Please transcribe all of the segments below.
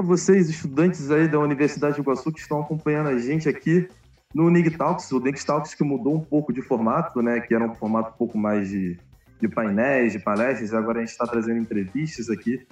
Olá vocês, estudantes aí da Universidade de Iguaçu que estão acompanhando a gente aqui no Nig Talks, o Nig Talks que mudou um pouco de formato, né? Que era um formato um pouco mais de, de painéis, de palestras, agora a gente está trazendo entrevistas aqui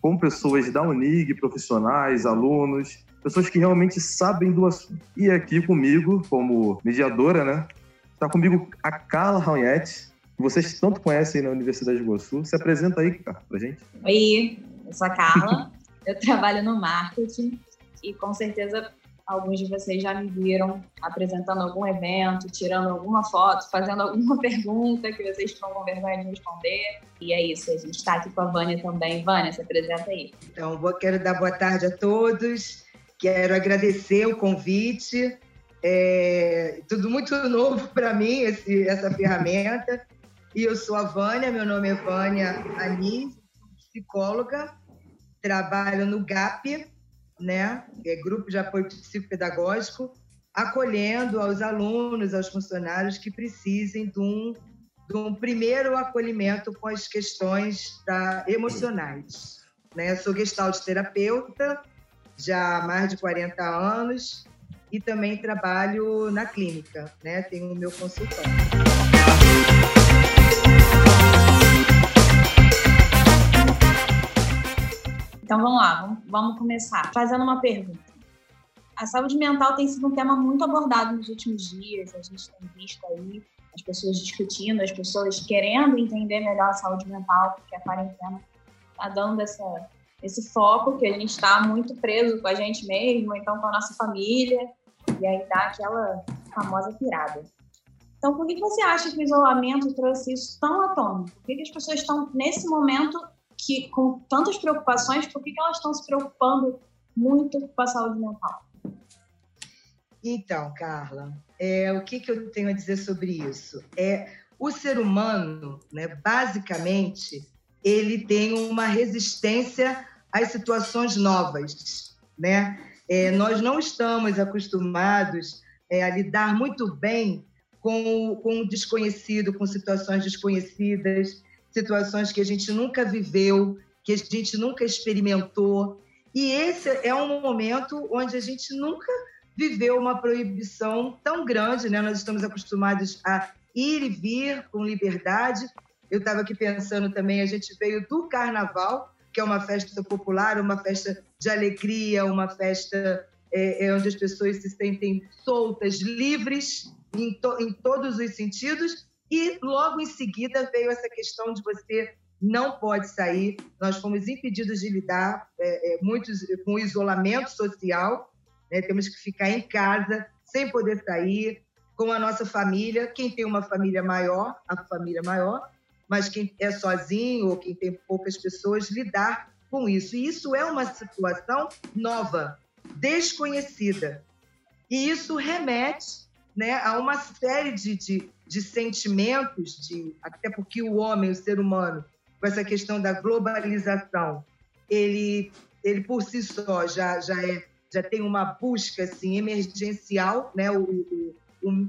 com pessoas da Unig, profissionais, alunos, pessoas que realmente sabem do assunto. E aqui comigo, como mediadora, né? Está comigo a Carla Raunhete, que vocês tanto conhecem na Universidade de Iguaçu. Se apresenta aí, Carla, pra gente. Oi, eu sou a Carla. Eu trabalho no marketing e com certeza alguns de vocês já me viram apresentando algum evento, tirando alguma foto, fazendo alguma pergunta que vocês estão com vergonha de responder. E é isso, a gente está aqui com a Vânia também. Vânia, se apresenta aí. Então, quero dar boa tarde a todos. Quero agradecer o convite. É tudo muito novo para mim, esse, essa ferramenta. E eu sou a Vânia, meu nome é Vânia Anis, psicóloga trabalho no GAP, né, é Grupo de Apoio Psicopedagógico, acolhendo aos alunos, aos funcionários que precisem de um, de um primeiro acolhimento com as questões da, emocionais. Né? Sou gestalt terapeuta, já há mais de 40 anos, e também trabalho na clínica, né? tenho o meu consultório. Então vamos lá, vamos, começar fazendo uma pergunta. A saúde mental tem sido um tema muito abordado nos últimos dias, a gente tem visto aí as pessoas discutindo, as pessoas querendo entender melhor a saúde mental, porque a quarentena está dando essa, esse foco que a gente está muito preso com a gente mesmo, então com a nossa família, e aí dá aquela famosa pirada. Então, por que você acha que o isolamento trouxe isso tão à tona? Por que as pessoas estão, nesse momento, que com tantas preocupações, por que, elas estão se preocupando muito com a saúde mental? Então, Carla, é, o que, que eu tenho a dizer sobre isso? É o ser humano, né, basicamente, ele tem uma resistência às situações novas, né? É, nós não estamos acostumados é, a lidar muito bem com, com o desconhecido, com situações desconhecidas situações que a gente nunca viveu, que a gente nunca experimentou. E esse é um momento onde a gente nunca viveu uma proibição tão grande, né? Nós estamos acostumados a ir e vir com liberdade. Eu estava aqui pensando também, a gente veio do carnaval, que é uma festa popular, uma festa de alegria, uma festa é, é onde as pessoas se sentem soltas, livres em, to, em todos os sentidos, e logo em seguida veio essa questão de você não pode sair. Nós fomos impedidos de lidar é, é, muitos, com isolamento social, né? temos que ficar em casa sem poder sair, com a nossa família. Quem tem uma família maior, a família maior, mas quem é sozinho ou quem tem poucas pessoas, lidar com isso. E isso é uma situação nova, desconhecida. E isso remete né, a uma série de, de, de sentimentos, de, até porque o homem, o ser humano, com essa questão da globalização, ele, ele por si só já, já, é, já tem uma busca assim, emergencial. Né? O, o,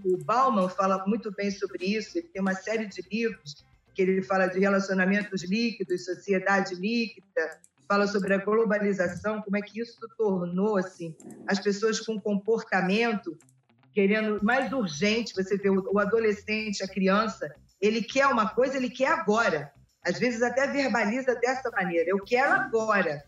o, Bauman fala muito bem sobre isso, ele tem uma série de livros que ele fala de relacionamentos líquidos, sociedade líquida, fala sobre a globalização, como é que isso tornou assim as pessoas com comportamento querendo mais urgente. Você vê o adolescente, a criança, ele quer uma coisa, ele quer agora. Às vezes até verbaliza dessa maneira: eu quero agora.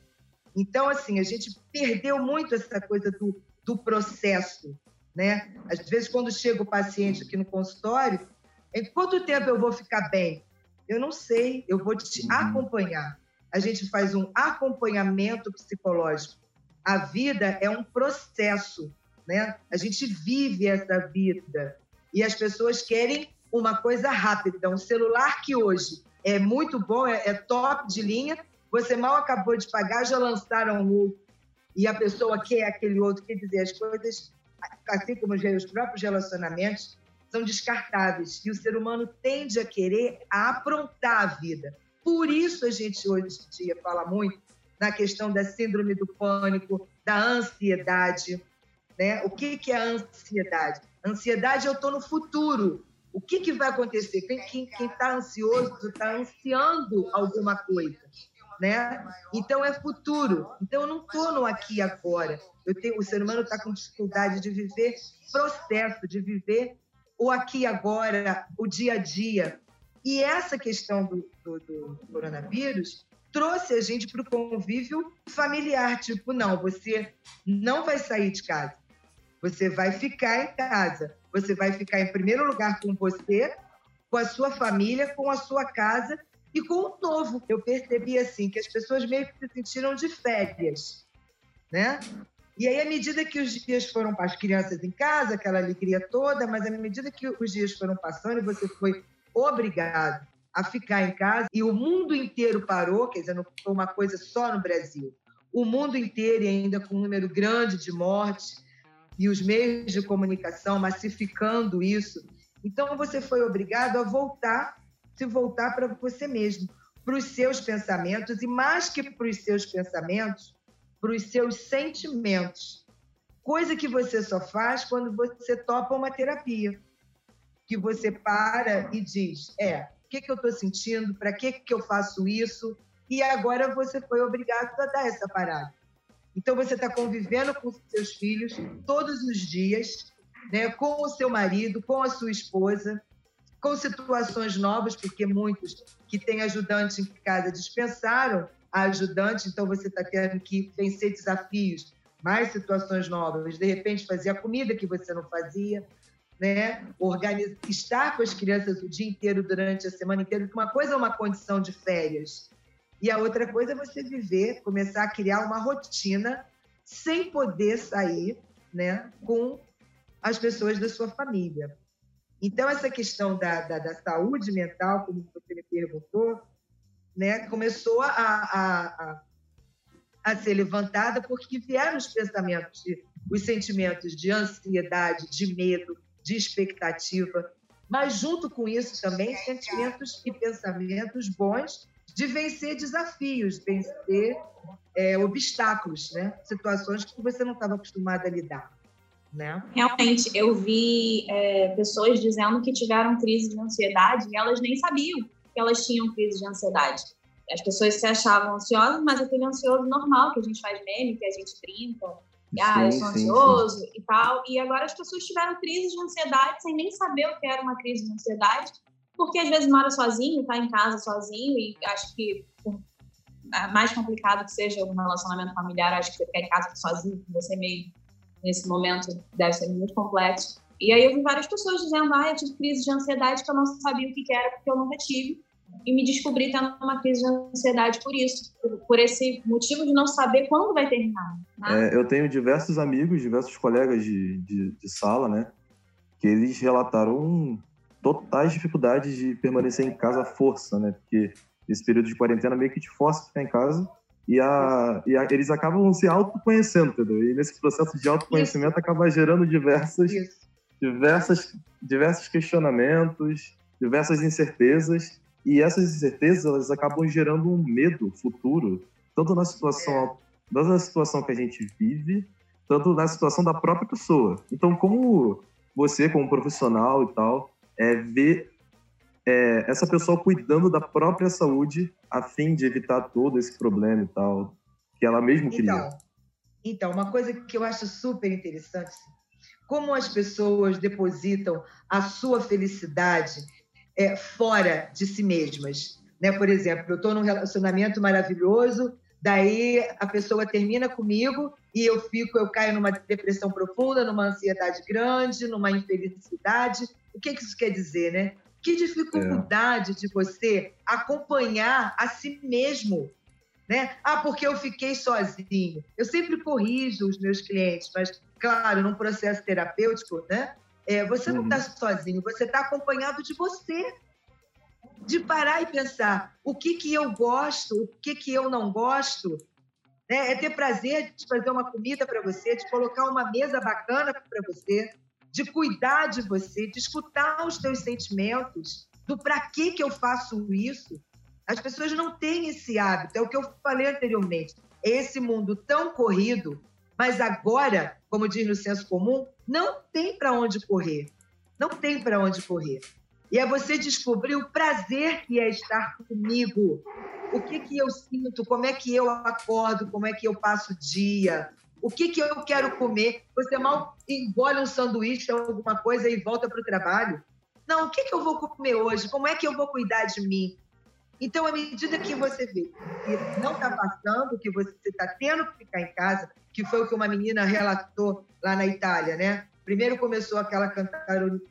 Então, assim, a gente perdeu muito essa coisa do, do processo, né? Às vezes, quando chega o paciente aqui no consultório, em quanto tempo eu vou ficar bem? Eu não sei, eu vou te uhum. acompanhar. A gente faz um acompanhamento psicológico. A vida é um processo né? A gente vive essa vida e as pessoas querem uma coisa rápida. Um celular que hoje é muito bom, é, é top de linha, você mal acabou de pagar, já lançaram outro e a pessoa quer aquele outro. Quer dizer, as coisas, assim como os próprios relacionamentos, são descartáveis e o ser humano tende a querer a aprontar a vida. Por isso a gente hoje em dia fala muito na questão da síndrome do pânico, da ansiedade, né? O que, que é a ansiedade? Ansiedade, eu estou no futuro. O que, que vai acontecer? Quem está ansioso está ansiando alguma coisa. né? Então é futuro. Então eu não estou no aqui e agora. Tenho, o ser humano está com dificuldade de viver processo, de viver o aqui e agora, o dia a dia. E essa questão do, do, do coronavírus trouxe a gente para o convívio familiar. Tipo, não, você não vai sair de casa. Você vai ficar em casa. Você vai ficar em primeiro lugar com você, com a sua família, com a sua casa e com o novo. Eu percebi assim que as pessoas meio que se sentiram de férias, né? E aí, à medida que os dias foram para as crianças em casa, aquela alegria toda, mas à medida que os dias foram passando e você foi obrigado a ficar em casa e o mundo inteiro parou, quer dizer, não foi uma coisa só no Brasil. O mundo inteiro, ainda com um número grande de mortes, e os meios de comunicação massificando isso. Então, você foi obrigado a voltar, se voltar para você mesmo, para os seus pensamentos, e mais que para os seus pensamentos, para os seus sentimentos. Coisa que você só faz quando você topa uma terapia. Que você para e diz: é, o que, que eu estou sentindo? Para que, que eu faço isso? E agora você foi obrigado a dar essa parada. Então você está convivendo com seus filhos todos os dias, né, com o seu marido, com a sua esposa, com situações novas, porque muitos que têm ajudante em casa dispensaram a ajudante, então você está tendo que vencer desafios, mais situações novas, de repente fazer a comida que você não fazia, né? Organizar, estar com as crianças o dia inteiro durante a semana inteira, uma coisa é uma condição de férias, e a outra coisa é você viver, começar a criar uma rotina sem poder sair, né, com as pessoas da sua família. Então, essa questão da, da, da saúde mental, como você me perguntou, né, começou a, a, a, a ser levantada porque vieram os pensamentos, de, os sentimentos de ansiedade, de medo, de expectativa, mas junto com isso também sentimentos e pensamentos bons de vencer desafios, vencer é, obstáculos, né? situações que você não estava acostumado a lidar. Né? Realmente, eu vi é, pessoas dizendo que tiveram crise de ansiedade e elas nem sabiam que elas tinham crise de ansiedade. As pessoas se achavam ansiosas, mas aquele ansioso normal que a gente faz meme, que a gente brinca, sim, ah, eu sou ansioso sim. e tal. E agora as pessoas tiveram crise de ansiedade sem nem saber o que era uma crise de ansiedade, porque às vezes mora sozinho, está em casa sozinho e acho que é mais complicado que seja um relacionamento familiar, acho que ficar em casa sozinho, você meio nesse momento deve ser muito complexo. E aí eu vi várias pessoas dizendo, ah, eu tive crise de ansiedade que eu não sabia o que era porque eu nunca tive. E me descobri tendo uma crise de ansiedade por isso, por, por esse motivo de não saber quando vai terminar. Né? É, eu tenho diversos amigos, diversos colegas de, de, de sala, né, que eles relataram totais dificuldades de permanecer em casa à força, né, porque esse período de quarentena meio que te força a ficar em casa e, a, e a, eles acabam se autoconhecendo, entendeu? E nesse processo de autoconhecimento Isso. acaba gerando diversas, diversas, diversos questionamentos, diversas incertezas, e essas incertezas elas acabam gerando um medo futuro, tanto na situação, é. tanto na situação que a gente vive, tanto na situação da própria pessoa. Então, como você, como profissional e tal, é ver é, essa pessoa cuidando da própria saúde a fim de evitar todo esse problema e tal, que ela mesma queria. Então, então, uma coisa que eu acho super interessante, como as pessoas depositam a sua felicidade é, fora de si mesmas. Né? Por exemplo, eu estou num relacionamento maravilhoso, daí a pessoa termina comigo e eu fico, eu caio numa depressão profunda, numa ansiedade grande, numa infelicidade. O que, que isso quer dizer, né? Que dificuldade é. de você acompanhar a si mesmo. Né? Ah, porque eu fiquei sozinho. Eu sempre corrijo os meus clientes, mas, claro, num processo terapêutico, né? É, você não está uhum. sozinho, você está acompanhado de você. De parar e pensar o que, que eu gosto, o que, que eu não gosto. Né? É ter prazer de fazer uma comida para você, de colocar uma mesa bacana para você, de cuidar de você, de escutar os teus sentimentos, do para que que eu faço isso. As pessoas não têm esse hábito, é o que eu falei anteriormente. É esse mundo tão corrido, mas agora, como diz no senso comum, não tem para onde correr. Não tem para onde correr. E é você descobrir o prazer que é estar comigo. O que, que eu sinto, como é que eu acordo, como é que eu passo o dia, o que, que eu quero comer. Você mal engole um sanduíche ou alguma coisa e volta para o trabalho. Não, o que, que eu vou comer hoje? Como é que eu vou cuidar de mim? Então, à medida que você vê que não está passando, que você está tendo que ficar em casa, que foi o que uma menina relatou lá na Itália, né? Primeiro começou aquela cantar,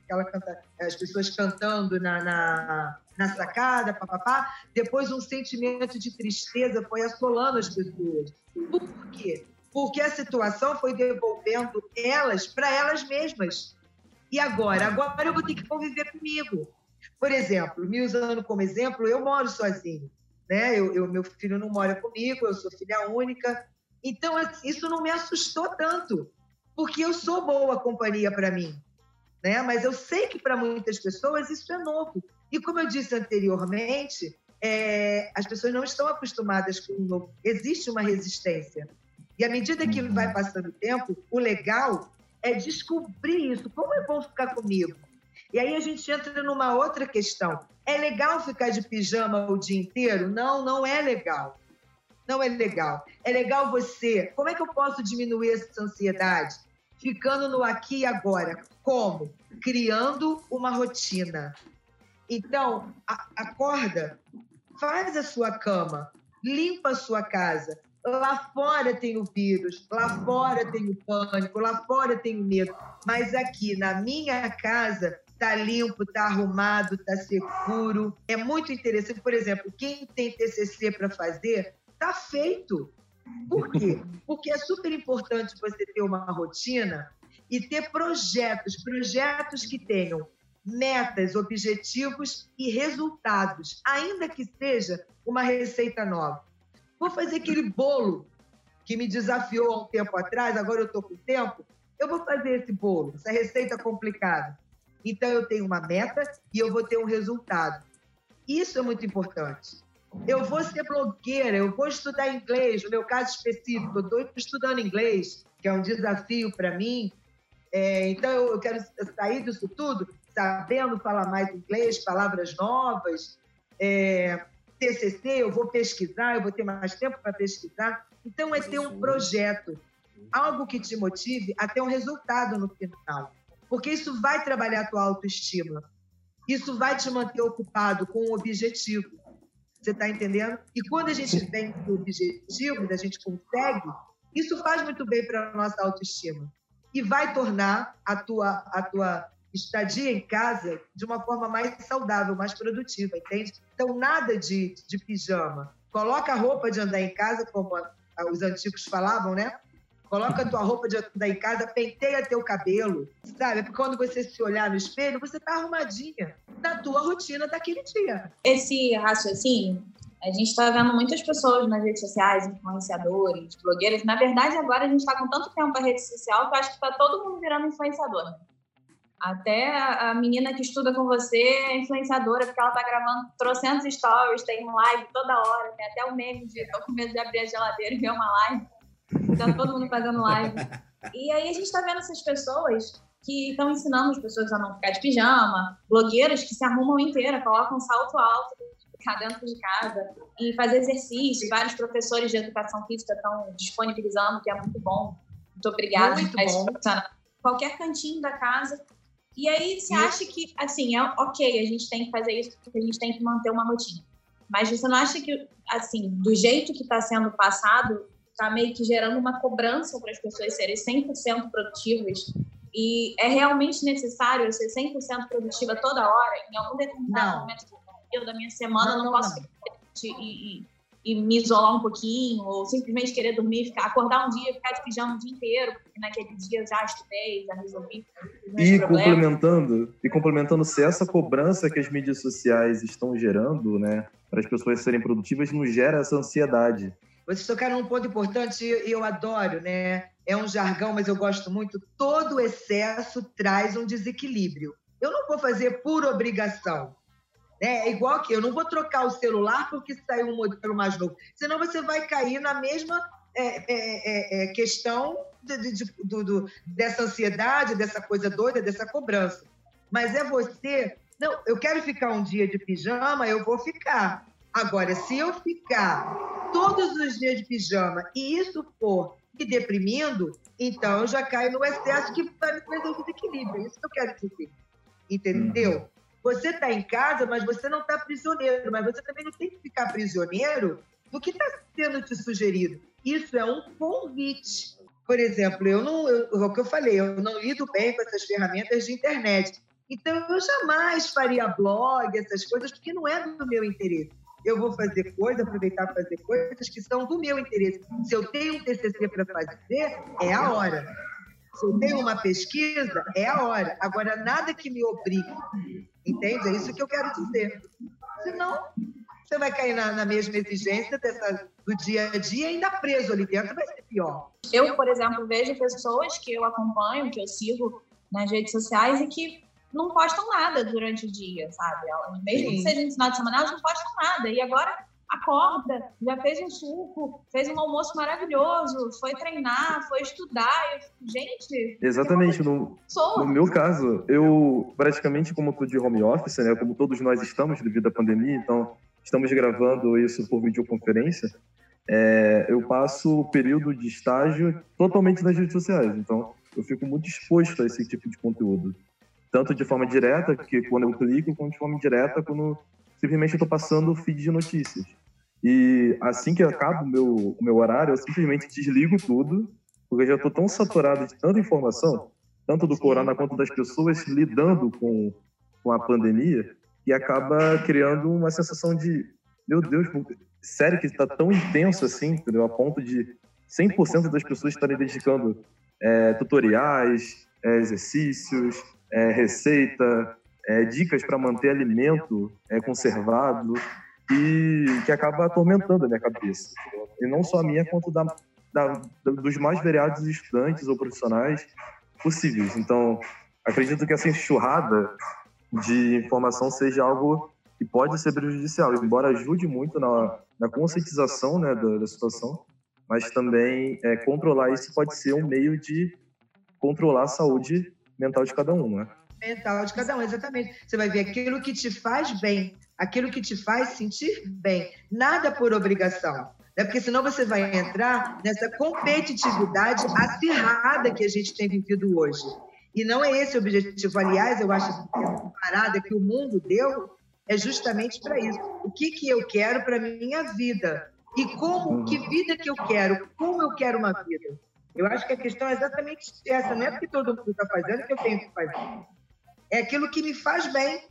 aquela cantar, as pessoas cantando na, na, na sacada, papapá. Depois um sentimento de tristeza foi assolando as pessoas. Por quê? Porque a situação foi devolvendo elas para elas mesmas. E agora? Agora eu vou ter que conviver comigo. Por exemplo, me usando como exemplo, eu moro sozinho. Né? Eu, eu, meu filho não mora comigo, eu sou filha única. Então, isso não me assustou tanto, porque eu sou boa companhia para mim. Né? Mas eu sei que para muitas pessoas isso é novo. E como eu disse anteriormente, é, as pessoas não estão acostumadas com o novo. Existe uma resistência. E à medida que vai uhum. passando o tempo, o legal é descobrir isso. Como é bom ficar comigo? E aí a gente entra numa outra questão. É legal ficar de pijama o dia inteiro? Não, não é legal. Não é legal. É legal você. Como é que eu posso diminuir essa ansiedade? Ficando no aqui e agora. Como? Criando uma rotina. Então, a, acorda, faz a sua cama, limpa a sua casa, Lá fora tem o vírus, lá fora tem o pânico, lá fora tem o medo. Mas aqui na minha casa tá limpo, tá arrumado, tá seguro. É muito interessante. Por exemplo, quem tem TCC para fazer, tá feito. Por quê? Porque é super importante você ter uma rotina e ter projetos, projetos que tenham metas, objetivos e resultados, ainda que seja uma receita nova. Vou fazer aquele bolo que me desafiou há um tempo atrás, agora eu estou com tempo. Eu vou fazer esse bolo, essa receita complicada. Então, eu tenho uma meta e eu vou ter um resultado. Isso é muito importante. Eu vou ser blogueira, eu vou estudar inglês, no meu caso específico, eu estou estudando inglês, que é um desafio para mim. É, então, eu quero sair disso tudo sabendo falar mais inglês, palavras novas. É, TCC, eu vou pesquisar, eu vou ter mais tempo para pesquisar. Então, é ter um projeto, algo que te motive a ter um resultado no final. Porque isso vai trabalhar a tua autoestima. Isso vai te manter ocupado com um objetivo. Você está entendendo? E quando a gente vem o objetivo, a gente consegue, isso faz muito bem para a nossa autoestima. E vai tornar a tua, a tua estadia em casa de uma forma mais saudável, mais produtiva, entende? Então, nada de, de pijama. Coloca a roupa de andar em casa, como a, a, os antigos falavam, né? Coloca a tua roupa de andar em casa, penteia teu cabelo, sabe? Porque quando você se olhar no espelho, você tá arrumadinha na tua rotina daquele dia. Esse raciocínio, a gente está vendo muitas pessoas nas redes sociais, influenciadores, blogueiras. Na verdade, agora a gente está com tanto tempo na rede social que eu acho que está todo mundo virando influenciador. Até a menina que estuda com você é influenciadora, porque ela tá gravando trocentos stories, tem live toda hora, tem até o meme de tô com medo de abrir a geladeira e ver uma live. Então, todo mundo fazendo live. E aí a gente tá vendo essas pessoas que estão ensinando as pessoas a não ficar de pijama, blogueiras que se arrumam inteira, colocam salto alto, ficar dentro de casa e fazer exercício. Vários professores de educação física estão disponibilizando, que é muito bom. Muito obrigada. Muito bom. Qualquer cantinho da casa e aí você acha que, assim, é ok, a gente tem que fazer isso porque a gente tem que manter uma rotina. Mas você não acha que, assim, do jeito que está sendo passado, está meio que gerando uma cobrança para as pessoas serem 100% produtivas? E é realmente necessário ser 100% produtiva toda hora? Em algum determinado não. momento da minha semana, não, não, não posso não. E, e, e me isolar um pouquinho, ou simplesmente querer dormir, ficar, acordar um dia, ficar de pijama o dia inteiro, porque naquele dia eu já estudei, já resolvi. E complementando, e complementando, se essa cobrança que as mídias sociais estão gerando, né, para as pessoas serem produtivas, não gera essa ansiedade. Vocês tocaram um ponto importante e eu adoro, né? É um jargão, mas eu gosto muito. Todo excesso traz um desequilíbrio. Eu não vou fazer por obrigação. Né? É igual que eu não vou trocar o celular porque saiu um modelo mais novo, senão você vai cair na mesma é, é, é, é questão de, de, do, do, dessa ansiedade, dessa coisa doida, dessa cobrança. Mas é você Não, eu quero ficar um dia de pijama, eu vou ficar. Agora, se eu ficar todos os dias de pijama e isso for me deprimindo, então eu já caio no excesso que vai me trazer o desequilíbrio. É isso que eu quero dizer. Entendeu? Uhum. Você está em casa, mas você não está prisioneiro. Mas você também não tem que ficar prisioneiro do que está sendo te sugerido. Isso é um convite. Por exemplo, eu não, eu, o que eu falei, eu não lido bem com essas ferramentas de internet. Então, eu jamais faria blog, essas coisas, porque não é do meu interesse. Eu vou fazer coisas, aproveitar para fazer coisas que são do meu interesse. Se eu tenho um TCC para fazer, é a hora. Se eu tenho uma pesquisa, é a hora. Agora, nada que me obrigue. Entende? É isso que eu quero dizer. Senão, você vai cair na, na mesma exigência dessa, do dia a dia, ainda preso ali dentro, vai ser pior. Eu, por exemplo, vejo pessoas que eu acompanho, que eu sigo nas redes sociais e que não postam nada durante o dia, sabe? Elas, mesmo Sim. que seja no final de semana, elas não postam nada. E agora acorda, já fez um suco, fez um almoço maravilhoso, foi treinar, foi estudar. Eu, gente. Exatamente. No, no, meu caso, eu praticamente, como estou de home office, né? Como todos nós estamos devido à pandemia, então estamos gravando isso por videoconferência. É, eu passo o período de estágio totalmente nas redes sociais. Então, eu fico muito exposto a esse tipo de conteúdo tanto de forma direta, que quando eu clico, quanto de forma indireta, quando simplesmente eu estou passando o feed de notícias. E assim que acaba o meu, o meu horário, eu simplesmente desligo tudo, porque eu já estou tão saturado de tanta informação, tanto do corona quanto das pessoas lidando com, com a pandemia, que acaba criando uma sensação de, meu Deus, sério que está tão intenso assim, entendeu? a ponto de 100% das pessoas estarem dedicando é, tutoriais, é, exercícios, é, receita, é, dicas para manter alimento é, conservado e que acaba atormentando a minha cabeça. E não só a minha, quanto da, da, dos mais variados estudantes ou profissionais possíveis. Então, acredito que essa enxurrada de informação seja algo que pode ser prejudicial, embora ajude muito na, na conscientização né, da, da situação, mas também é, controlar isso pode ser um meio de controlar a saúde mental de cada um, né? Mental de cada um, exatamente. Você vai ver aquilo que te faz bem, aquilo que te faz sentir bem. Nada por obrigação. Né? Porque senão você vai entrar nessa competitividade acirrada que a gente tem vivido hoje. E não é esse o objetivo. Aliás, eu acho que a parada que o mundo deu é justamente para isso. O que, que eu quero para minha vida? E como, que vida que eu quero? Como eu quero uma vida? Eu acho que a questão é exatamente essa. Não é porque todo mundo está fazendo que eu tenho que fazer. É aquilo que me faz bem,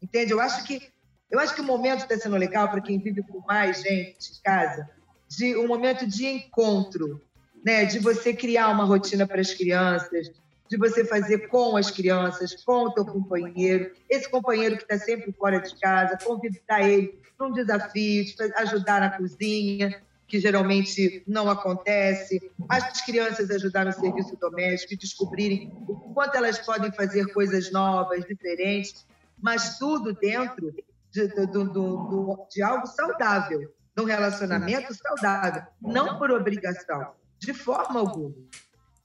entende? Eu acho que eu acho que o momento está sendo legal para quem vive com mais gente em casa, de um momento de encontro, né? De você criar uma rotina para as crianças, de você fazer com as crianças, com o teu companheiro, esse companheiro que está sempre fora de casa, convidar ele para um desafio, de ajudar na cozinha, que geralmente não acontece, as crianças ajudar no serviço doméstico e descobrirem o quanto elas podem fazer coisas novas, diferentes, mas tudo dentro de, de, de, de algo saudável, de um relacionamento saudável, não por obrigação, de forma alguma.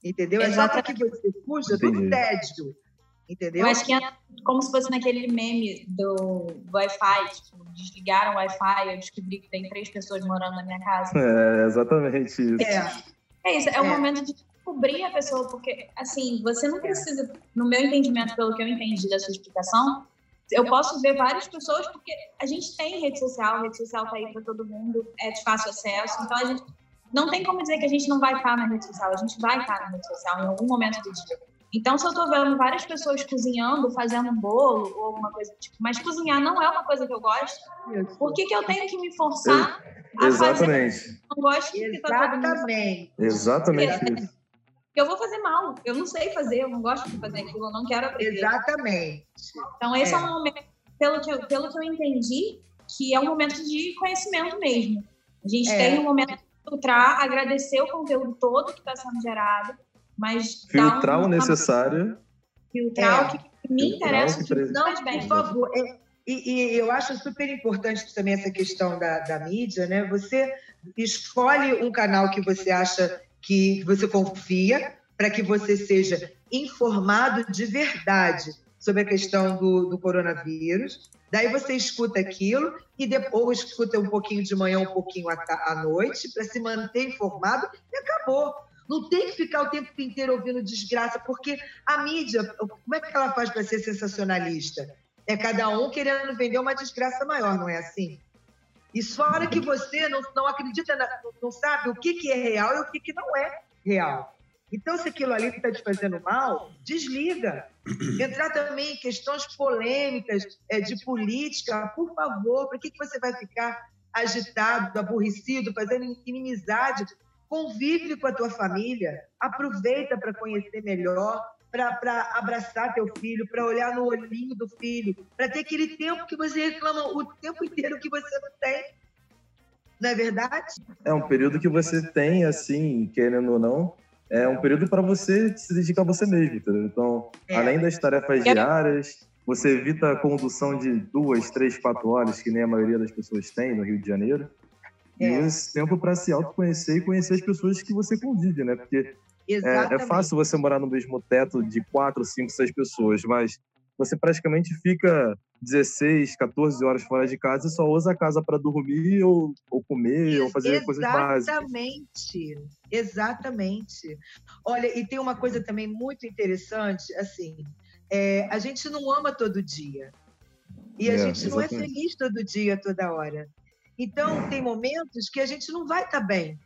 Entendeu? É só para que você fuja do tédio entendeu? Eu acho que é como se fosse naquele meme do Wi-Fi, tipo, desligaram o Wi-Fi, eu descobri que tem três pessoas morando na minha casa. É, exatamente isso. É, é isso, é, é o momento de descobrir a pessoa, porque, assim, você não precisa, no meu entendimento, pelo que eu entendi da sua explicação, eu posso ver várias pessoas, porque a gente tem rede social, a rede social tá aí para todo mundo, é de fácil acesso, então a gente não tem como dizer que a gente não vai estar na rede social, a gente vai estar na rede social em algum momento do dia. Então, se eu estou vendo várias pessoas cozinhando, fazendo um bolo ou alguma coisa tipo, mas cozinhar não é uma coisa que eu gosto, por que, que eu tenho que me forçar eu, a fazer? Não gosto de Exatamente. Exatamente isso. Eu vou fazer mal, eu não sei fazer, eu não gosto de fazer aquilo, eu não quero aprender. Exatamente. Então, esse é, é um momento, pelo que, eu, pelo que eu entendi, que é um momento de conhecimento mesmo. A gente é. tem um momento de filtrar, agradecer o conteúdo todo que está sendo gerado, mas filtrar um, o necessário. Filtrar é, o que me interessa, que não, por favor. É, e, e, eu acho super importante também essa questão da, da mídia, né? Você escolhe um canal que você acha que você confia, para que você seja informado de verdade sobre a questão do, do coronavírus. Daí você escuta aquilo e depois escuta um pouquinho de manhã, um pouquinho à, à noite, para se manter informado e acabou. Não tem que ficar o tempo inteiro ouvindo desgraça, porque a mídia, como é que ela faz para ser sensacionalista? É cada um querendo vender uma desgraça maior, não é assim? E fora que você não, não acredita, na, não sabe o que, que é real e o que, que não é real. Então, se aquilo ali está te fazendo mal, desliga. Entrar também em questões polêmicas é, de política, por favor, para que, que você vai ficar agitado, aborrecido, fazendo inimizade? Convive com a tua família, aproveita para conhecer melhor, para abraçar teu filho, para olhar no olhinho do filho, para ter aquele tempo que você reclama o tempo inteiro que você não tem. Não é verdade? É um período que você tem, assim, querendo ou não, é um período para você se dedicar a você mesmo, entendeu? Então, é, além das tarefas diárias, você evita a condução de duas, três, quatro horas, que nem a maioria das pessoas tem no Rio de Janeiro. E é. esse tempo para se autoconhecer e conhecer as pessoas que você convive, né? Porque é, é, fácil você morar no mesmo teto de quatro, cinco, seis pessoas, mas você praticamente fica 16, 14 horas fora de casa e só usa a casa para dormir ou, ou comer ou fazer coisas básicas. Exatamente, exatamente. Olha, e tem uma coisa também muito interessante, assim, é, a gente não ama todo dia. E a é, gente exatamente. não é feliz todo dia, toda hora. Então, tem momentos que a gente não vai estar tá bem,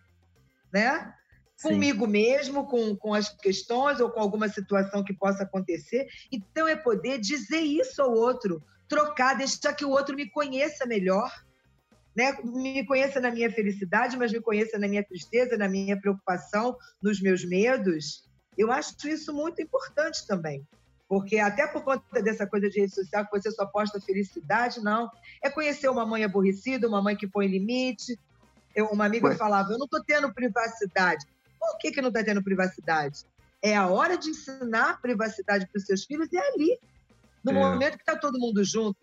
né? comigo mesmo, com, com as questões ou com alguma situação que possa acontecer. Então, é poder dizer isso ao outro, trocar, deixar que o outro me conheça melhor, né? me conheça na minha felicidade, mas me conheça na minha tristeza, na minha preocupação, nos meus medos. Eu acho isso muito importante também. Porque até por conta dessa coisa de rede social, que você só posta felicidade, não. É conhecer uma mãe aborrecida, uma mãe que põe limite. Eu, uma amiga Ué. falava, eu não estou tendo privacidade. Por que, que não está tendo privacidade? É a hora de ensinar privacidade para os seus filhos e é ali, no é. momento que está todo mundo junto.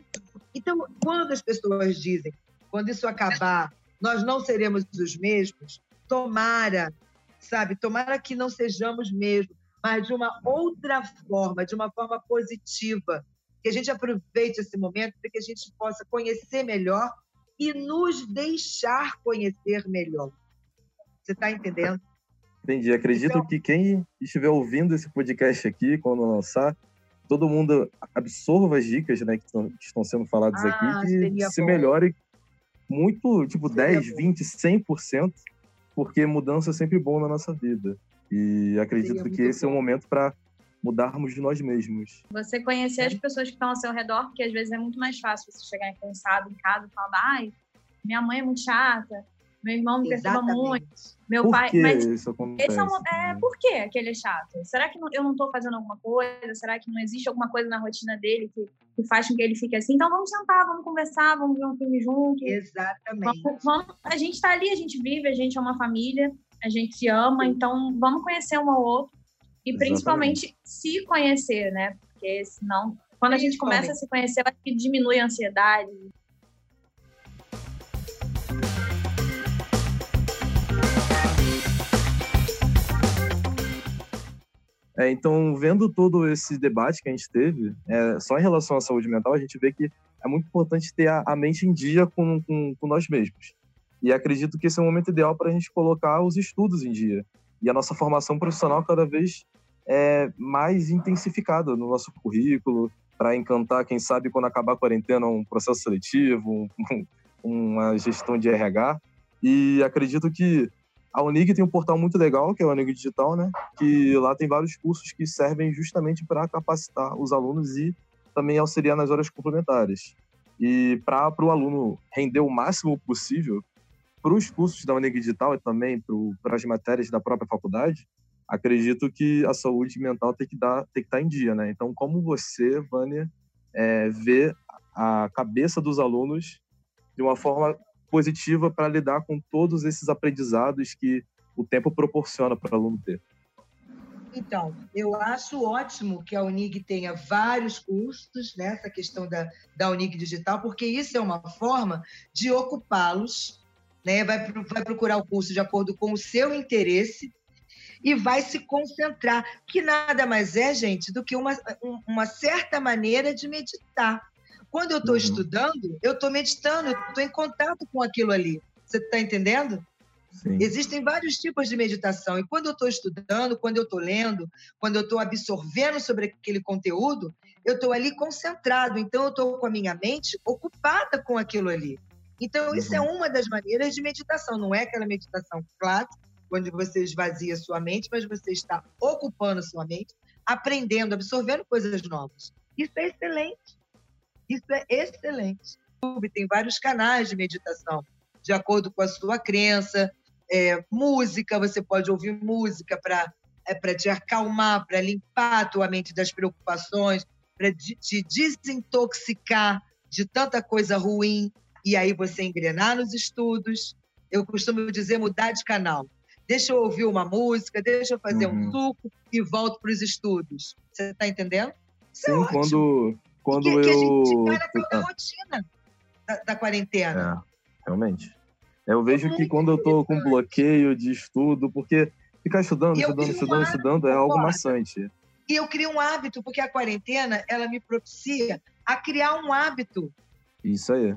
Então, quando as pessoas dizem, quando isso acabar, nós não seremos os mesmos, tomara, sabe, tomara que não sejamos mesmo, mas de uma outra forma, de uma forma positiva, que a gente aproveite esse momento para que a gente possa conhecer melhor e nos deixar conhecer melhor. Você está entendendo? Entendi. Acredito então... que quem estiver ouvindo esse podcast aqui, quando lançar, todo mundo absorva as dicas né, que, estão, sendo faladas ah, aqui e se bom. melhore muito, tipo, seria 10, bom. 20, 100%, porque mudança é sempre bom na nossa vida. E acredito seria que esse bom. é o momento para mudarmos de nós mesmos. Você conhecer as pessoas que estão ao seu redor, porque às vezes é muito mais fácil você chegar cansado em casa e falar, ai, minha mãe é muito chata, meu irmão me perturba muito. Meu por pai. Que mas isso acontece? Esse é, um, é, por que aquele é chato? Será que não, eu não estou fazendo alguma coisa? Será que não existe alguma coisa na rotina dele que, que faz com que ele fique assim? Então vamos sentar, vamos conversar, vamos ver um filme junto. Exatamente. Vamos, vamos, a gente está ali, a gente vive, a gente é uma família, a gente ama, então vamos conhecer um ao outro. E Exatamente. principalmente se conhecer, né? Porque senão, quando a gente começa a se conhecer, acho que diminui a ansiedade, É, então, vendo todo esse debate que a gente teve, é, só em relação à saúde mental, a gente vê que é muito importante ter a, a mente em dia com, com, com, nós mesmos. E acredito que esse é o momento ideal para a gente colocar os estudos em dia. E a nossa formação profissional cada vez é mais intensificada no nosso currículo, para encantar, quem sabe, quando acabar a quarentena, um processo seletivo, um, uma gestão de RH. E acredito que a Unig tem um portal muito legal, que é o Unig Digital, né? Que lá tem vários cursos que servem justamente para capacitar os alunos e também auxiliar nas horas complementares. E para o aluno render o máximo possível, para os cursos da Unig Digital e também para as matérias da própria faculdade, acredito que a saúde mental tem que dar, tem que estar tá em dia, né? Então, como você, Vânia, é, vê a cabeça dos alunos de uma forma positiva para lidar com todos esses aprendizados que o tempo proporciona para o aluno ter? Então, eu acho ótimo que a Unig tenha vários cursos nessa questão da, da Unig Digital, porque isso é uma forma de ocupá-los, né? vai, vai procurar o curso de acordo com o seu interesse e vai se concentrar, que nada mais é, gente, do que uma, uma certa maneira de meditar. Quando eu estou uhum. estudando, eu estou meditando, estou em contato com aquilo ali. Você está entendendo? Sim. Existem vários tipos de meditação. E quando eu estou estudando, quando eu estou lendo, quando eu estou absorvendo sobre aquele conteúdo, eu estou ali concentrado. Então, eu estou com a minha mente ocupada com aquilo ali. Então, isso é uhum. uma das maneiras de meditação. Não é aquela meditação clássica, onde você esvazia sua mente, mas você está ocupando sua mente, aprendendo, absorvendo coisas novas. Isso é excelente. Isso é excelente. Tem vários canais de meditação, de acordo com a sua crença. É, música, você pode ouvir música para é, para te acalmar, para limpar a tua mente das preocupações, para te desintoxicar de tanta coisa ruim e aí você engrenar nos estudos. Eu costumo dizer mudar de canal. Deixa eu ouvir uma música, deixa eu fazer uhum. um suco e volto para os estudos. Você está entendendo? Isso é Sim, é quando, quando que, eu. Que a gente para toda a ah. rotina da, da quarentena. É, realmente. Eu vejo que quando eu estou com bloqueio de estudo, porque ficar estudando, estudando, estudando, estudando é algo maçante. E eu crio um hábito, porque a quarentena, ela me propicia a criar um hábito. Isso aí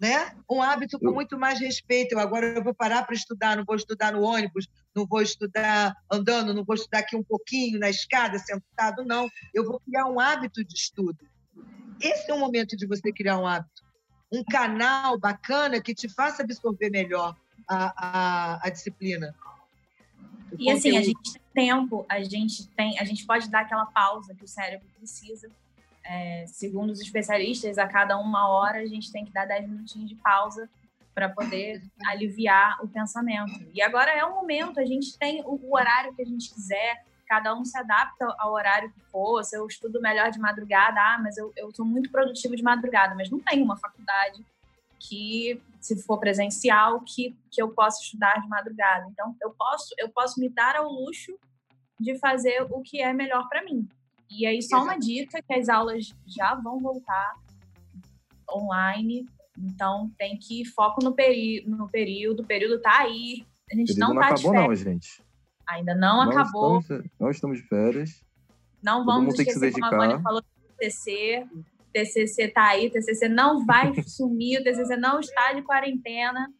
né? Um hábito com muito mais respeito. Eu agora eu vou parar para estudar, não vou estudar no ônibus, não vou estudar andando, não vou estudar aqui um pouquinho na escada, sentado, não. Eu vou criar um hábito de estudo. Esse é o momento de você criar um hábito. Um canal bacana que te faça absorver melhor a, a, a disciplina. E assim, a gente tem tempo, a gente tem, a gente pode dar aquela pausa que o cérebro precisa é, segundo os especialistas, a cada uma hora a gente tem que dar 10 minutinhos de pausa para poder aliviar o pensamento. E agora é o momento, a gente tem o, horário que a gente quiser, cada um se adapta ao horário que for. Se eu estudo melhor de madrugada, ah, mas eu, eu sou muito produtivo de madrugada, mas não tem uma faculdade que, se for presencial, que, que eu possa estudar de madrugada. Então, eu posso, eu posso me dar ao luxo de fazer o que é melhor para mim. E aí, só uma dica, que as aulas já vão voltar online, então tem que ir foco no, peri no período, o período tá aí, a gente não, não tá acabou não, gente. Ainda não, não acabou. Estamos, não estamos de férias. Não vamos esquecer, como a Vânia falou, do TCC. TCC tá aí, TCC não vai sumir, o TCC não está de quarentena.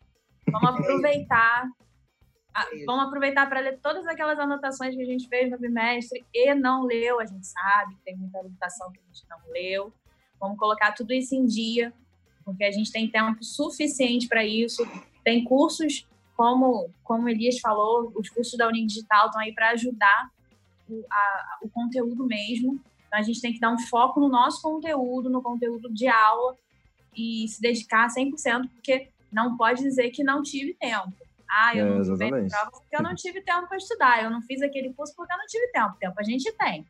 Vamos aproveitar vamos aproveitar para ler todas aquelas anotações que a gente fez no bimestre e não leu, a gente sabe que tem muita anotação que a gente não leu. Vamos colocar tudo isso em dia, porque a gente tem tempo suficiente para isso. Tem cursos, como, como Elias falou, os cursos da Unidigital estão aí para ajudar o, a, o conteúdo mesmo. Então, a gente tem que dar um foco no nosso conteúdo, no conteúdo de aula e se dedicar 100%, porque não pode dizer que não tive tempo ah, eu é, não tive prova porque eu não tive tempo para estudar. Eu não fiz aquele curso porque eu não tive tempo. Tempo a gente tem.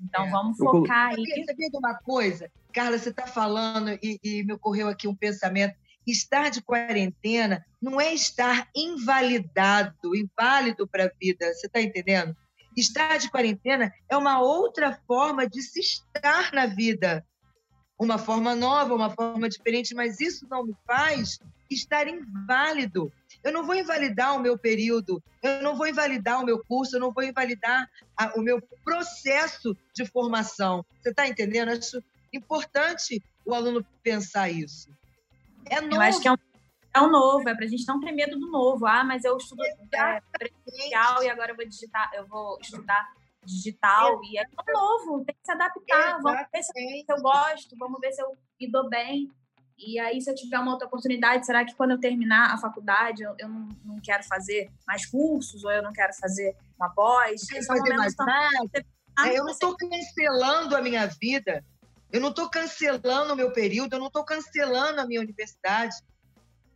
Então é. vamos focar aí. Sabia, sabia de uma coisa? Carla, você está falando e, e me ocorreu aqui um pensamento. Estar de quarentena não é estar invalidado, inválido para a vida. Você está entendendo? Estar de quarentena é uma outra forma de se estar na vida. Uma forma nova, uma forma diferente, mas isso não me faz estar inválido. Eu não vou invalidar o meu período, eu não vou invalidar o meu curso, eu não vou invalidar a, o meu processo de formação. Você está entendendo? Acho importante o aluno pensar isso. É novo. Eu acho que é um, é um novo, é para a gente não ter medo do novo. Ah, mas eu estudo é, presencial e agora eu vou digitar, eu vou estudar digital e é novo, tem que se adaptar. Exatamente. Vamos ver se eu gosto, vamos ver se eu me dou bem. E aí, se eu tiver uma outra oportunidade, será que quando eu terminar a faculdade, eu, eu não, não quero fazer mais cursos ou eu não quero fazer uma pós? Fazer mais nada. É, eu não estou cancelando a minha vida, eu não estou cancelando o meu período, eu não estou cancelando a minha universidade.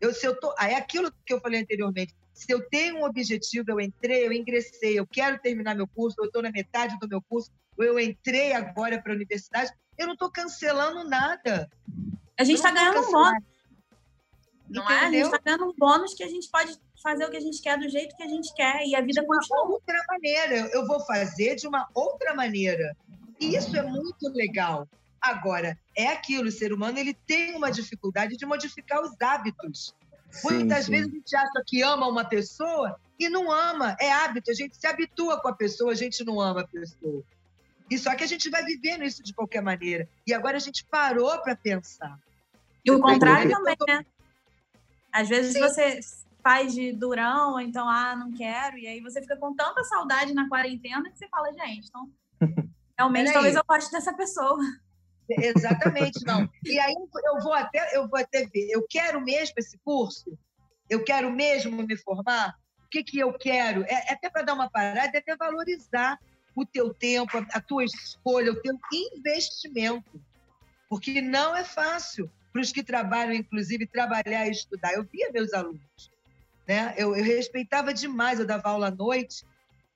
Eu, se eu tô, é aquilo que eu falei anteriormente. Se eu tenho um objetivo, eu entrei, eu ingressei, eu quero terminar meu curso, eu estou na metade do meu curso, ou eu entrei agora para a universidade, eu não estou cancelando nada. A gente está ganhando um bônus. Não Entendeu? é? A gente está ganhando um bônus que a gente pode fazer o que a gente quer do jeito que a gente quer e a vida de continua. De outra maneira. Eu vou fazer de uma outra maneira. E isso é muito legal. Agora, é aquilo, o ser humano ele tem uma dificuldade de modificar os hábitos. Sim, Muitas sim. vezes a gente acha que ama uma pessoa e não ama. É hábito, a gente se habitua com a pessoa, a gente não ama a pessoa. E só que a gente vai vivendo isso de qualquer maneira. E agora a gente parou para pensar. E o contrário também, né? Às vezes Sim. você faz de durão, então, ah, não quero, e aí você fica com tanta saudade na quarentena que você fala, gente, então, realmente, talvez eu goste dessa pessoa. Exatamente, não. E aí eu vou até, eu vou até ver, eu quero mesmo esse curso? Eu quero mesmo me formar? O que, que eu quero? É, é até para dar uma parada, é até valorizar o teu tempo, a tua escolha, o teu investimento. Porque não é fácil para os que trabalham, inclusive, trabalhar e estudar. Eu via meus alunos. Né? Eu, eu respeitava demais, eu dava aula à noite,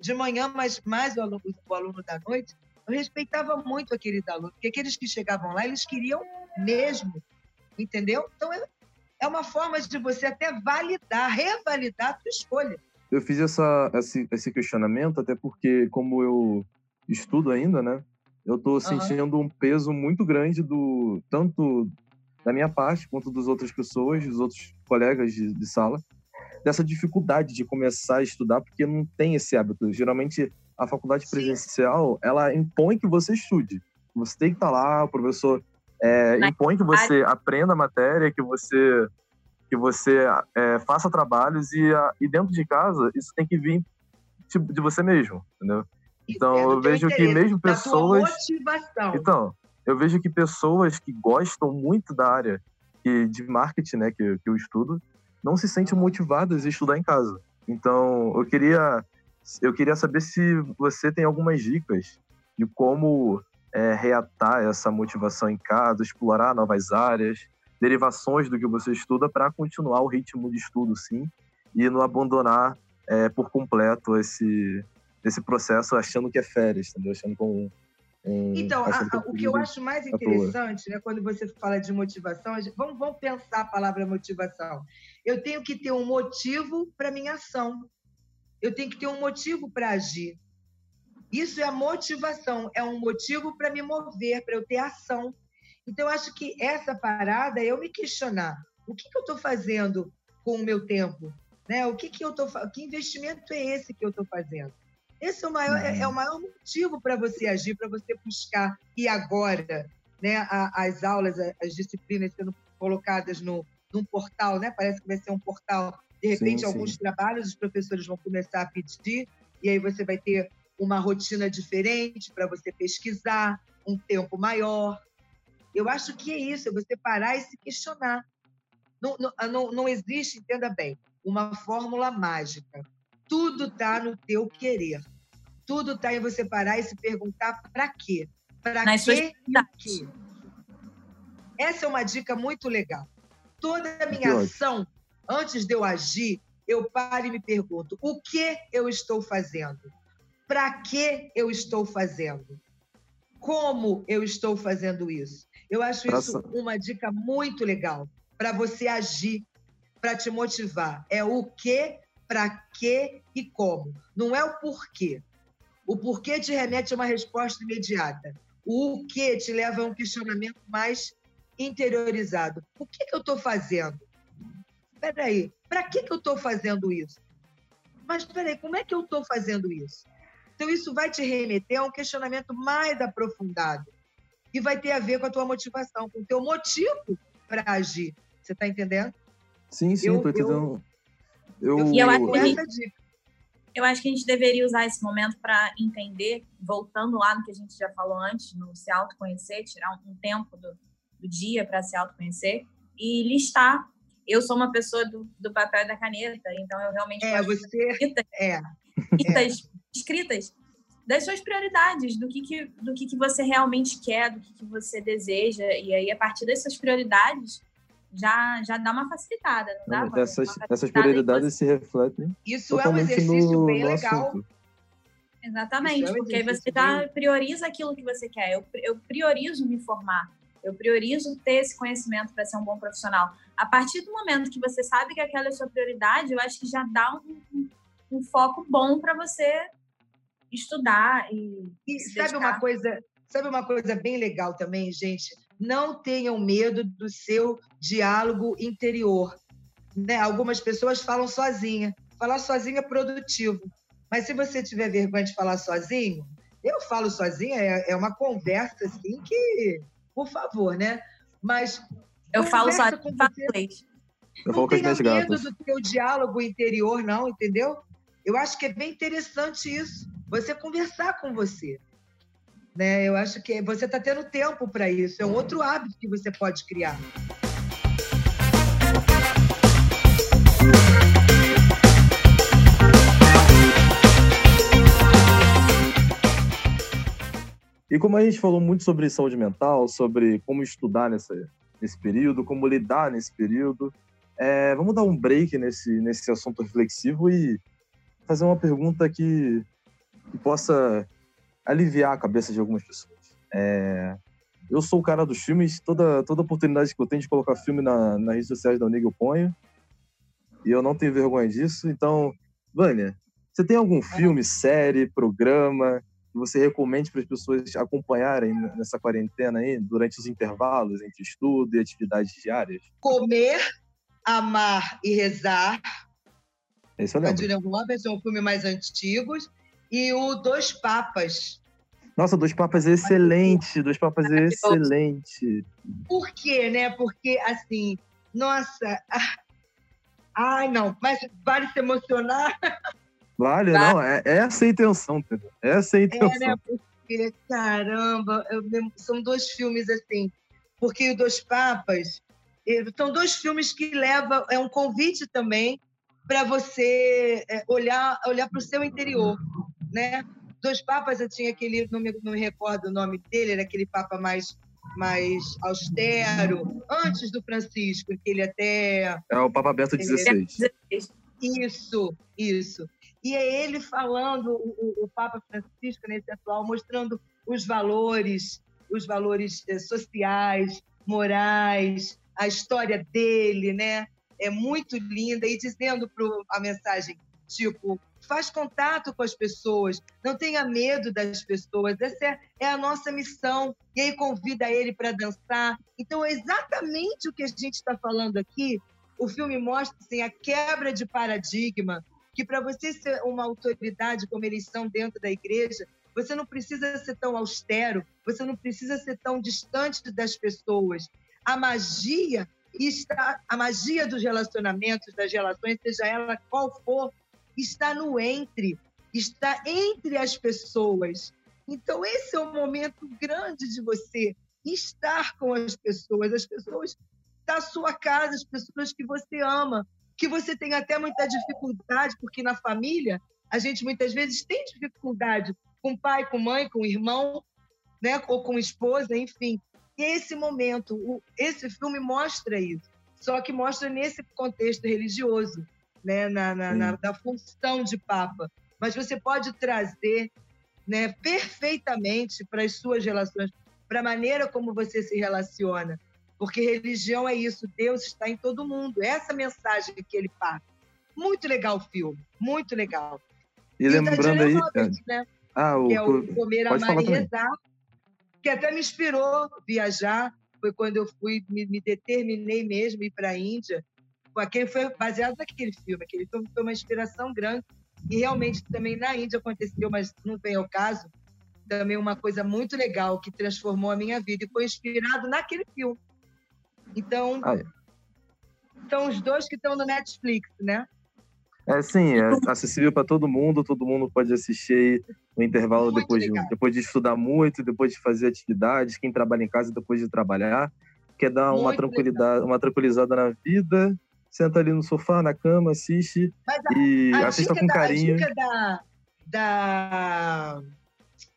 de manhã, mas mais o aluno, o aluno da noite. Eu respeitava muito aqueles alunos, porque aqueles que chegavam lá, eles queriam mesmo, entendeu? Então, é, é uma forma de você até validar, revalidar a tua escolha. Eu fiz essa, esse, esse questionamento até porque, como eu estudo ainda, né? Eu estou sentindo uhum. um peso muito grande do tanto da minha parte quanto das outras pessoas, dos outros colegas de, de sala, dessa dificuldade de começar a estudar porque não tem esse hábito. Geralmente a faculdade presencial ela impõe que você estude. Você tem que estar lá, o professor é, impõe que você aprenda a matéria, que você que você é, faça trabalhos e, e dentro de casa isso tem que vir tipo, de você mesmo, entendeu? Então é eu vejo que mesmo pessoas então eu vejo que pessoas que gostam muito da área que, de marketing, né, que, que eu estudo, não se sentem motivadas a estudar em casa. Então eu queria eu queria saber se você tem algumas dicas de como é, reatar essa motivação em casa, explorar novas áreas, derivações do que você estuda para continuar o ritmo de estudo, sim, e não abandonar é, por completo esse, esse processo achando que é férias, entendeu? Achando como então, a, a, o que eu acho mais interessante, né, quando você fala de motivação, vamos, vamos pensar a palavra motivação. Eu tenho que ter um motivo para minha ação. Eu tenho que ter um motivo para agir. Isso é a motivação, é um motivo para me mover, para eu ter ação. Então, eu acho que essa parada é eu me questionar: o que, que eu estou fazendo com o meu tempo? Né? O que, que eu tô, que investimento é esse que eu estou fazendo? Esse é o maior, é, é o maior motivo para você agir, para você buscar. E agora, né, as aulas, as disciplinas sendo colocadas no, num portal, né? Parece que vai ser um portal. De repente, sim, alguns sim. trabalhos os professores vão começar a pedir, e aí você vai ter uma rotina diferente para você pesquisar, um tempo maior. Eu acho que é isso, é você parar e se questionar. Não, não, ah, não, não existe, entenda bem, uma fórmula mágica. Tudo está no teu querer. Tudo está em você parar e se perguntar para quê? Para quê quê? Essa é uma dica muito legal. Toda a minha ação, antes de eu agir, eu paro e me pergunto: o que eu estou fazendo? Para que eu estou fazendo? Como eu estou fazendo isso? Eu acho isso uma dica muito legal para você agir, para te motivar. É o que, para que e como. Não é o porquê. O porquê te remete a uma resposta imediata. O que te leva a um questionamento mais interiorizado. O que, que eu estou fazendo? Espera aí, para que, que eu estou fazendo isso? Mas espera aí, como é que eu estou fazendo isso? Então, isso vai te remeter a um questionamento mais aprofundado e vai ter a ver com a tua motivação, com o teu motivo para agir. Você está entendendo? Sim, sim, estou entendendo. Eu, eu, eu, acho que a gente, eu acho que a gente deveria usar esse momento para entender, voltando lá no que a gente já falou antes, no se autoconhecer, tirar um, tempo do, do dia para se autoconhecer e listar. Eu sou uma pessoa do, do papel e da caneta, então eu realmente é, você escritas, é, é. escritas das suas prioridades, do que, que, do que, que você realmente quer, do que, que você deseja. E aí, a partir dessas prioridades, já, já dá uma facilitada, não dá? Essas, essas prioridades se refletem. Isso é um exercício no, bem no legal. Assunto. Exatamente, é um porque aí você já prioriza aquilo que você quer. Eu, eu priorizo me formar, eu priorizo ter esse conhecimento para ser um bom profissional. A partir do momento que você sabe que aquela é a sua prioridade, eu acho que já dá um, um, um foco bom para você estudar e. E sabe uma coisa, sabe uma coisa bem legal também, gente? Não tenham medo do seu diálogo interior. Né? Algumas pessoas falam sozinha, Falar sozinho é produtivo. Mas se você tiver vergonha de falar sozinho, eu falo sozinha, é, é uma conversa assim que, por favor, né? Mas. Eu falo sozinho, com falo inglês. Eu não tenha medo gatas. do teu diálogo interior, não, entendeu? Eu acho que é bem interessante isso. Você conversar com você. Né? Eu acho que você está tendo tempo para isso. É um outro hábito que você pode criar. E como a gente falou muito sobre saúde mental, sobre como estudar nessa, nesse período, como lidar nesse período, é, vamos dar um break nesse, nesse assunto reflexivo e fazer uma pergunta que, que possa aliviar a cabeça de algumas pessoas. É, eu sou o cara dos filmes, toda, toda oportunidade que eu tenho de colocar filme na, nas redes sociais da Unig eu ponho, e eu não tenho vergonha disso. Então, Vânia, você tem algum filme, série, programa que você recomende para as pessoas acompanharem nessa quarentena aí, durante os intervalos entre estudo e atividades diárias? Comer, amar e rezar. Esse eu lembro. Julian Roberts, é um filme mais antigo. E o Dois Papas. Nossa, Dois Papas é excelente. Dois Papas é excelente. Por quê, né? Porque, assim, nossa... Ai, não, mas vale se emocionar. Vale, não, é, é essa a intenção, entendeu? Essa é a intenção. É, né? Porque, caramba, eu, são dois filmes assim. Porque o Dois Papas são dois filmes que levam, é um convite também para você é, olhar olhar para o seu interior, né? Dois papas, eu tinha aquele, não me, não me recordo o nome dele, era aquele papa mais mais austero, antes do Francisco, que ele até é o Papa Bento XVI. Isso, isso. E é ele falando, o, o Papa Francisco nesse atual, mostrando os valores, os valores eh, sociais, morais, a história dele, né? É muito linda e dizendo pro, a mensagem tipo faz contato com as pessoas, não tenha medo das pessoas, essa é, é a nossa missão. E aí convida ele para dançar. Então é exatamente o que a gente está falando aqui. O filme mostra assim, a quebra de paradigma, que para você ser uma autoridade como eles são dentro da igreja, você não precisa ser tão austero, você não precisa ser tão distante das pessoas a magia está a magia dos relacionamentos, das relações, seja ela qual for, está no entre, está entre as pessoas. Então esse é o momento grande de você estar com as pessoas, as pessoas da sua casa, as pessoas que você ama, que você tem até muita dificuldade, porque na família a gente muitas vezes tem dificuldade com pai, com mãe, com irmão, né, ou com esposa, enfim. E esse momento, esse filme mostra isso, só que mostra nesse contexto religioso, né, na, na, na, na função de Papa. Mas você pode trazer né, perfeitamente para as suas relações, para a maneira como você se relaciona. Porque religião é isso, Deus está em todo mundo. É essa mensagem que ele passa. Muito legal o filme, muito legal. E, e lembrando aí. Roberts, né? Ah, o, que é o Comer, Amar e Rezar, que até me inspirou viajar. Foi quando eu fui, me, me determinei mesmo ir para a Índia. Aquele foi baseado naquele filme. Aquele filme foi uma inspiração grande. E realmente também na Índia aconteceu, mas não vem ao caso, também uma coisa muito legal que transformou a minha vida e foi inspirado naquele filme. Então, ah, é. são os dois que estão no Netflix, né? É sim, é acessível para todo mundo, todo mundo pode assistir no intervalo depois de, depois de estudar muito, depois de fazer atividades, quem trabalha em casa depois de trabalhar, quer dar muito uma tranquilidade, legal. uma tranquilizada na vida, senta ali no sofá, na cama, assiste a, e a assista com da, carinho. A dica da, da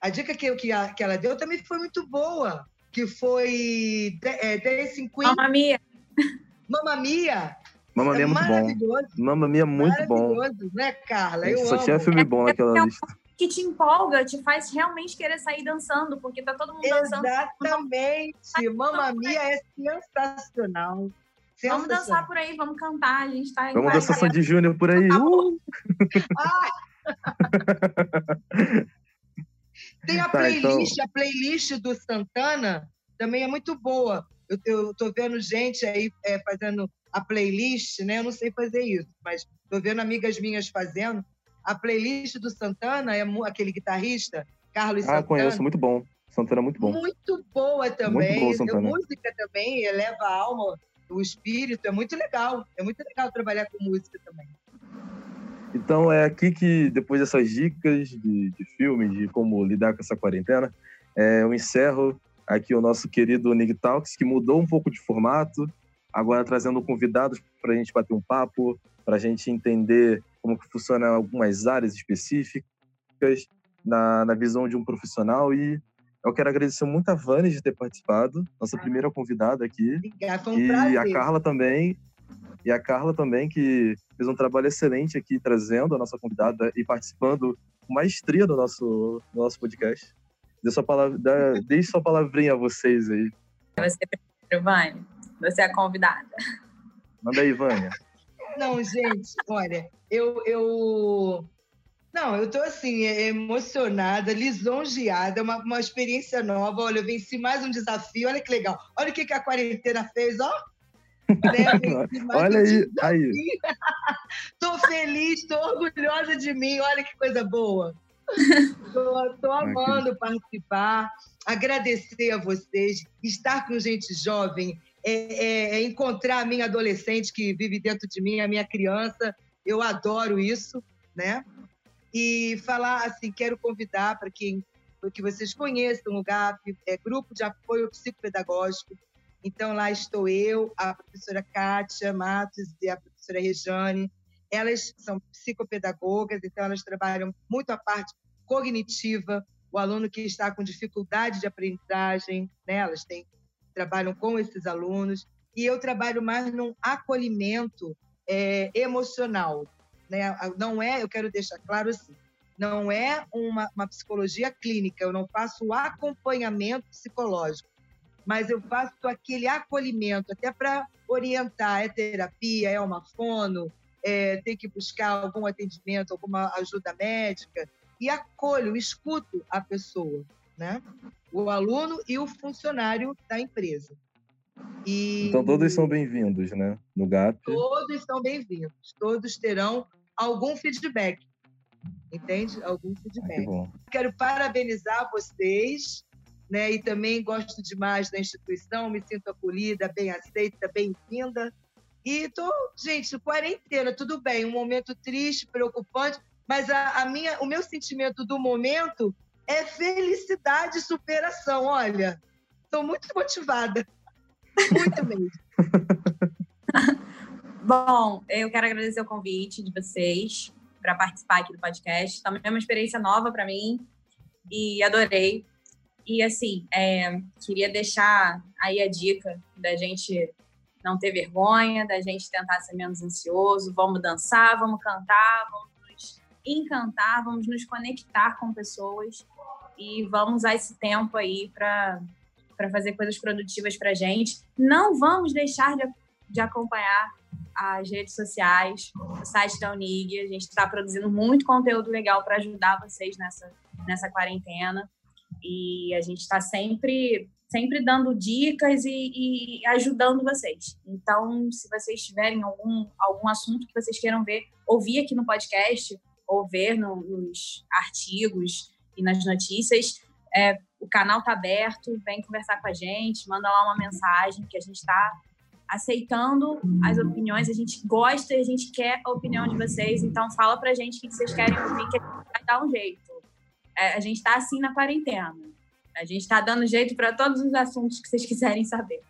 a dica que, que, a, que ela deu também foi muito boa, que foi é, Dancing Queen. Mamma Mia. Mamma Mia. Mamma Mia é muito bom. Mamma Mia é muito bom. né, Carla? Eu Só amo. tinha filme bom naquela é, lista. Que te empolga, te faz realmente querer sair dançando, porque tá todo mundo dançando. Exatamente. Mamma Mia é sensacional. Vamos dançar por aí, vamos cantar. A gente tá Vamos dançar Sandy Júnior por aí. Uh! Tem a tá, playlist, então... a playlist do Santana também é muito boa. Eu, eu tô vendo gente aí é, fazendo a playlist, né? Eu não sei fazer isso, mas estou vendo amigas minhas fazendo. A playlist do Santana é aquele guitarrista, Carlos ah, Santana. Ah, conheço, muito bom. Santana é muito bom. Muito boa também. Muito boa, música também eleva a alma, o espírito. É muito legal. É muito legal trabalhar com música também. Então é aqui que, depois dessas dicas de, de filme, de como lidar com essa quarentena, é, eu encerro aqui o nosso querido Nig Talks, que mudou um pouco de formato, agora trazendo convidados para a gente bater um papo, para a gente entender como que funciona algumas áreas específicas, na, na visão de um profissional. E eu quero agradecer muito a Vânia de ter participado, nossa ah. primeira convidada aqui. Obrigada, foi um e prazer. a Carla também, e a Carla também, que fez um trabalho excelente aqui, trazendo a nossa convidada e participando com maestria do nosso, do nosso podcast. Dê sua, palavra, dê, deixe sua palavrinha a vocês aí. Você primeiro, Vânia. Você é a convidada. Manda aí, Vânia. Não, gente, olha, eu, eu não, eu estou assim, emocionada, lisonjeada, uma, uma experiência nova. Olha, eu venci mais um desafio, olha que legal. Olha o que, que a quarentena fez, ó. Né? olha aí, aí. tô feliz, tô orgulhosa de mim, olha que coisa boa. tô, tô amando participar, agradecer a vocês, estar com gente jovem, é, é, é encontrar a minha adolescente que vive dentro de mim, a minha criança. Eu adoro isso, né? E falar assim, quero convidar para quem que vocês conheçam o GAP, é Grupo de Apoio Psicopedagógico. Então, lá estou eu, a professora Kátia Matos e a professora Rejane. Elas são psicopedagogas, então elas trabalham muito a parte cognitiva, o aluno que está com dificuldade de aprendizagem, né? elas têm, trabalham com esses alunos. E eu trabalho mais num acolhimento é, emocional, né? Não é, eu quero deixar claro assim, não é uma, uma psicologia clínica, eu não faço acompanhamento psicológico, mas eu faço aquele acolhimento, até para orientar, é terapia, é uma fono, é, tem que buscar algum atendimento, alguma ajuda médica, e acolho, escuto a pessoa, né? o aluno e o funcionário da empresa. E... Então todos são bem-vindos, né? No GAP. Todos são bem-vindos. Todos terão algum feedback. Entende? Algum feedback. Ah, que Quero parabenizar vocês, né? E também gosto demais da instituição, me sinto acolhida, bem aceita, bem-vinda. E tô, gente, quarentena, tudo bem, um momento triste, preocupante, mas a, a minha, o meu sentimento do momento é felicidade e superação. Olha, estou muito motivada. Muito mesmo. Bom, eu quero agradecer o convite de vocês para participar aqui do podcast. Também é uma experiência nova para mim e adorei. E assim, é, queria deixar aí a dica da gente não ter vergonha, da gente tentar ser menos ansioso. Vamos dançar, vamos cantar, vamos nos encantar, vamos nos conectar com pessoas e vamos usar esse tempo aí para para fazer coisas produtivas para gente. Não vamos deixar de, de acompanhar as redes sociais, o site da Unig. A gente está produzindo muito conteúdo legal para ajudar vocês nessa, nessa quarentena. E a gente está sempre, sempre dando dicas e, e, ajudando vocês. Então, se vocês tiverem algum, algum assunto que vocês queiram ver, ouvir aqui no podcast, ou ver no, nos artigos e nas notícias, é, o canal está aberto, vem conversar com a gente, manda lá uma mensagem que a gente está aceitando as opiniões, a gente gosta e a gente quer a opinião de vocês, então fala pra gente o que vocês querem ouvir, que a gente vai dar um jeito. É, a gente tá assim na quarentena. A gente tá dando jeito para todos os assuntos que vocês quiserem saber.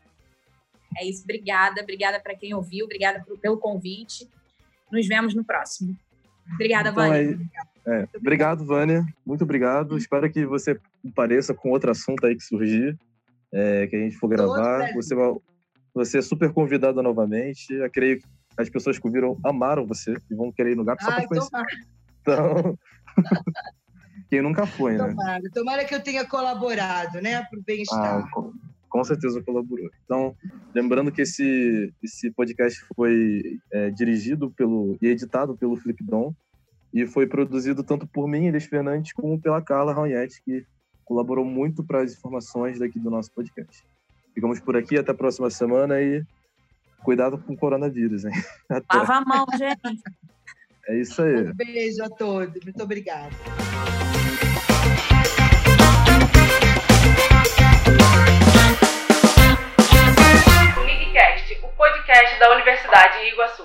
É isso, obrigada, obrigada para quem ouviu, obrigada pelo convite. Nos vemos no próximo. Obrigada, então, Vânia. É, é, obrigado, Vânia. Muito obrigado. Espero que você apareça com outro assunto aí que surgir, é, que a gente for gravar. Você você é super convidada novamente. Eu creio que as pessoas que ouviram amaram você e vão querer ir no GAP só para conhecer. Então, quem nunca foi, né? Tomara. Tomara que eu tenha colaborado, né, para o bem-estar. Ah, com, certeza colaborou. Então, lembrando que esse, esse podcast foi é, dirigido pelo e editado pelo Felipe Dom e foi produzido tanto por mim, Elis Fernandes, como pela Carla Raunhete, que colaborou muito para as informações daqui do nosso podcast. Ficamos por aqui, até a próxima semana e cuidado com o coronavírus, hein? Lava a mão, gente. É isso aí. Um beijo a todos. Muito obrigada. Podcast da Universidade de Iguaçu.